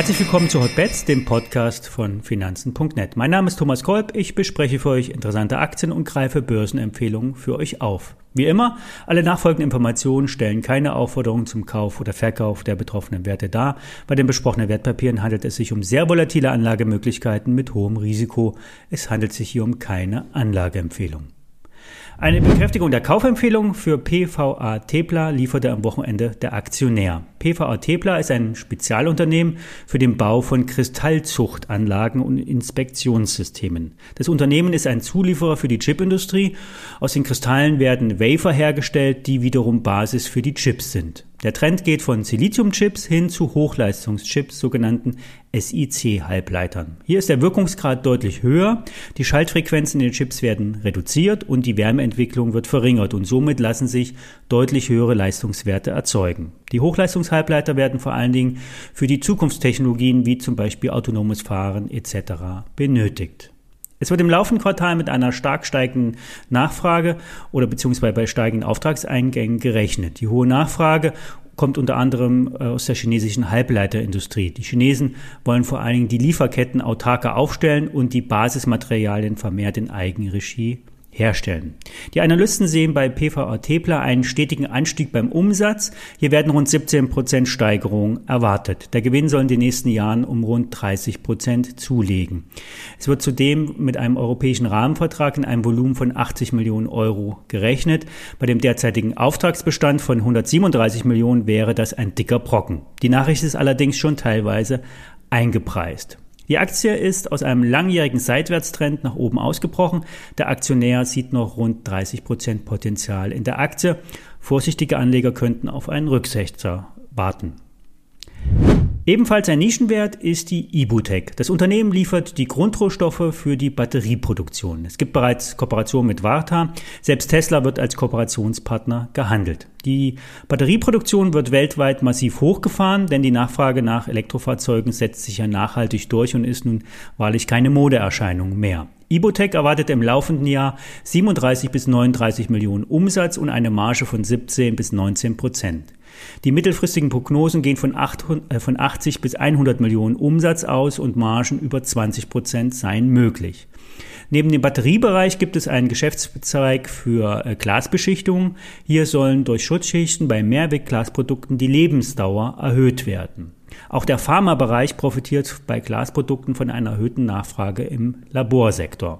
Herzlich willkommen zu Hotbets, dem Podcast von Finanzen.net. Mein Name ist Thomas Kolb, ich bespreche für euch interessante Aktien und greife Börsenempfehlungen für euch auf. Wie immer, alle nachfolgenden Informationen stellen keine Aufforderung zum Kauf oder Verkauf der betroffenen Werte dar. Bei den besprochenen Wertpapieren handelt es sich um sehr volatile Anlagemöglichkeiten mit hohem Risiko. Es handelt sich hier um keine Anlageempfehlung. Eine Bekräftigung der Kaufempfehlung für PVA Tepla lieferte am Wochenende der Aktionär. PVA Tepla ist ein Spezialunternehmen für den Bau von Kristallzuchtanlagen und Inspektionssystemen. Das Unternehmen ist ein Zulieferer für die Chipindustrie. Aus den Kristallen werden Wafer hergestellt, die wiederum Basis für die Chips sind. Der Trend geht von Siliziumchips hin zu Hochleistungschips, sogenannten SiC-Halbleitern. Hier ist der Wirkungsgrad deutlich höher, die Schaltfrequenzen in den Chips werden reduziert und die Wärmeentwicklung wird verringert und somit lassen sich deutlich höhere Leistungswerte erzeugen. Die Hochleistungshalbleiter werden vor allen Dingen für die Zukunftstechnologien wie zum Beispiel autonomes Fahren etc. benötigt. Es wird im laufenden Quartal mit einer stark steigenden Nachfrage oder beziehungsweise bei steigenden Auftragseingängen gerechnet. Die hohe Nachfrage kommt unter anderem äh, aus der chinesischen Halbleiterindustrie. Die Chinesen wollen vor allen Dingen die Lieferketten autarker aufstellen und die Basismaterialien vermehrt in Eigenregie herstellen. Die Analysten sehen bei PVA Tepler einen stetigen Anstieg beim Umsatz. Hier werden rund 17 Prozent Steigerung erwartet. Der Gewinn soll in den nächsten Jahren um rund 30 Prozent zulegen. Es wird zudem mit einem europäischen Rahmenvertrag in einem Volumen von 80 Millionen Euro gerechnet. Bei dem derzeitigen Auftragsbestand von 137 Millionen wäre das ein dicker Brocken. Die Nachricht ist allerdings schon teilweise eingepreist. Die Aktie ist aus einem langjährigen Seitwärtstrend nach oben ausgebrochen. Der Aktionär sieht noch rund 30 Prozent Potenzial in der Aktie. Vorsichtige Anleger könnten auf einen Rücksetzer warten. Ebenfalls ein Nischenwert ist die Ibutec. Das Unternehmen liefert die Grundrohstoffe für die Batterieproduktion. Es gibt bereits Kooperationen mit Varta. Selbst Tesla wird als Kooperationspartner gehandelt. Die Batterieproduktion wird weltweit massiv hochgefahren, denn die Nachfrage nach Elektrofahrzeugen setzt sich ja nachhaltig durch und ist nun wahrlich keine Modeerscheinung mehr. Ibotec erwartet im laufenden Jahr 37 bis 39 Millionen Umsatz und eine Marge von 17 bis 19 Prozent. Die mittelfristigen Prognosen gehen von, 800, äh, von 80 bis 100 Millionen Umsatz aus und Margen über 20 Prozent seien möglich. Neben dem Batteriebereich gibt es einen Geschäftszweig für äh, Glasbeschichtung. Hier sollen durch Schutzschichten bei Mehrwegglasprodukten die Lebensdauer erhöht werden. Auch der Pharmabereich profitiert bei Glasprodukten von einer erhöhten Nachfrage im Laborsektor.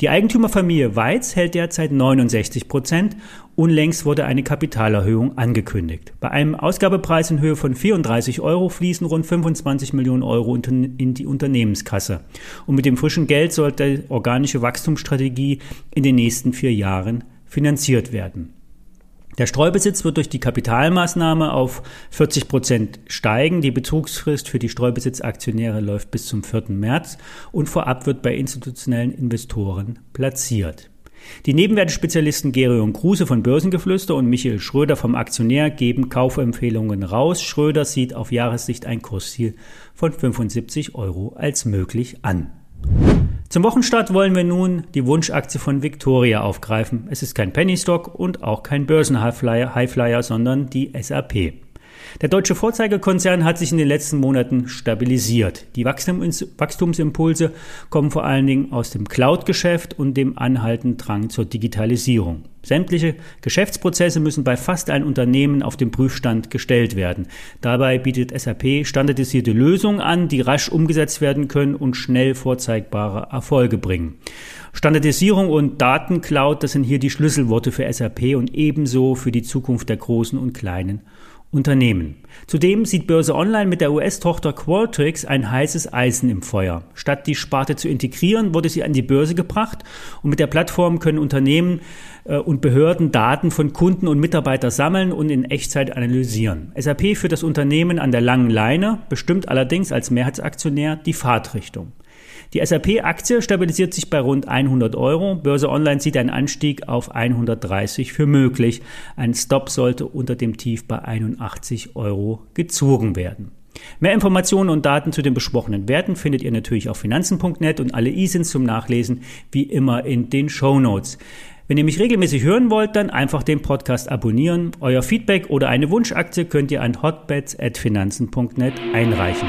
Die Eigentümerfamilie Weiz hält derzeit 69 Prozent. Unlängst wurde eine Kapitalerhöhung angekündigt. Bei einem Ausgabepreis in Höhe von 34 Euro fließen rund 25 Millionen Euro in die Unternehmenskasse. Und mit dem frischen Geld sollte die organische Wachstumsstrategie in den nächsten vier Jahren finanziert werden. Der Streubesitz wird durch die Kapitalmaßnahme auf 40 Prozent steigen. Die Betrugsfrist für die Streubesitzaktionäre läuft bis zum 4. März und vorab wird bei institutionellen Investoren platziert. Die Nebenwertespezialisten Gerion Kruse von Börsengeflüster und Michael Schröder vom Aktionär geben Kaufempfehlungen raus. Schröder sieht auf Jahressicht ein Kursziel von 75 Euro als möglich an. Zum Wochenstart wollen wir nun die Wunschaktie von Victoria aufgreifen. Es ist kein Penny Stock und auch kein Börsen-Highflyer, sondern die SAP. Der deutsche Vorzeigekonzern hat sich in den letzten Monaten stabilisiert. Die Wachstumsimpulse kommen vor allen Dingen aus dem Cloud-Geschäft und dem anhaltenden Drang zur Digitalisierung. Sämtliche Geschäftsprozesse müssen bei fast allen Unternehmen auf den Prüfstand gestellt werden. Dabei bietet SAP standardisierte Lösungen an, die rasch umgesetzt werden können und schnell vorzeigbare Erfolge bringen. Standardisierung und Datencloud, das sind hier die Schlüsselworte für SAP und ebenso für die Zukunft der großen und kleinen Unternehmen. Zudem sieht Börse Online mit der US-Tochter Qualtrics ein heißes Eisen im Feuer. Statt die Sparte zu integrieren, wurde sie an die Börse gebracht und mit der Plattform können Unternehmen äh, und Behörden Daten von Kunden und Mitarbeitern sammeln und in Echtzeit analysieren. SAP für das Unternehmen an der langen Leine bestimmt allerdings als Mehrheitsaktionär die Fahrtrichtung. Die SAP-Aktie stabilisiert sich bei rund 100 Euro. Börse Online sieht einen Anstieg auf 130 für möglich. Ein Stop sollte unter dem Tief bei 81 Euro gezogen werden. Mehr Informationen und Daten zu den besprochenen Werten findet ihr natürlich auf finanzen.net und alle E-Sins zum Nachlesen wie immer in den Show Notes. Wenn ihr mich regelmäßig hören wollt, dann einfach den Podcast abonnieren. Euer Feedback oder eine Wunschaktie könnt ihr an hotbets.finanzen.net einreichen.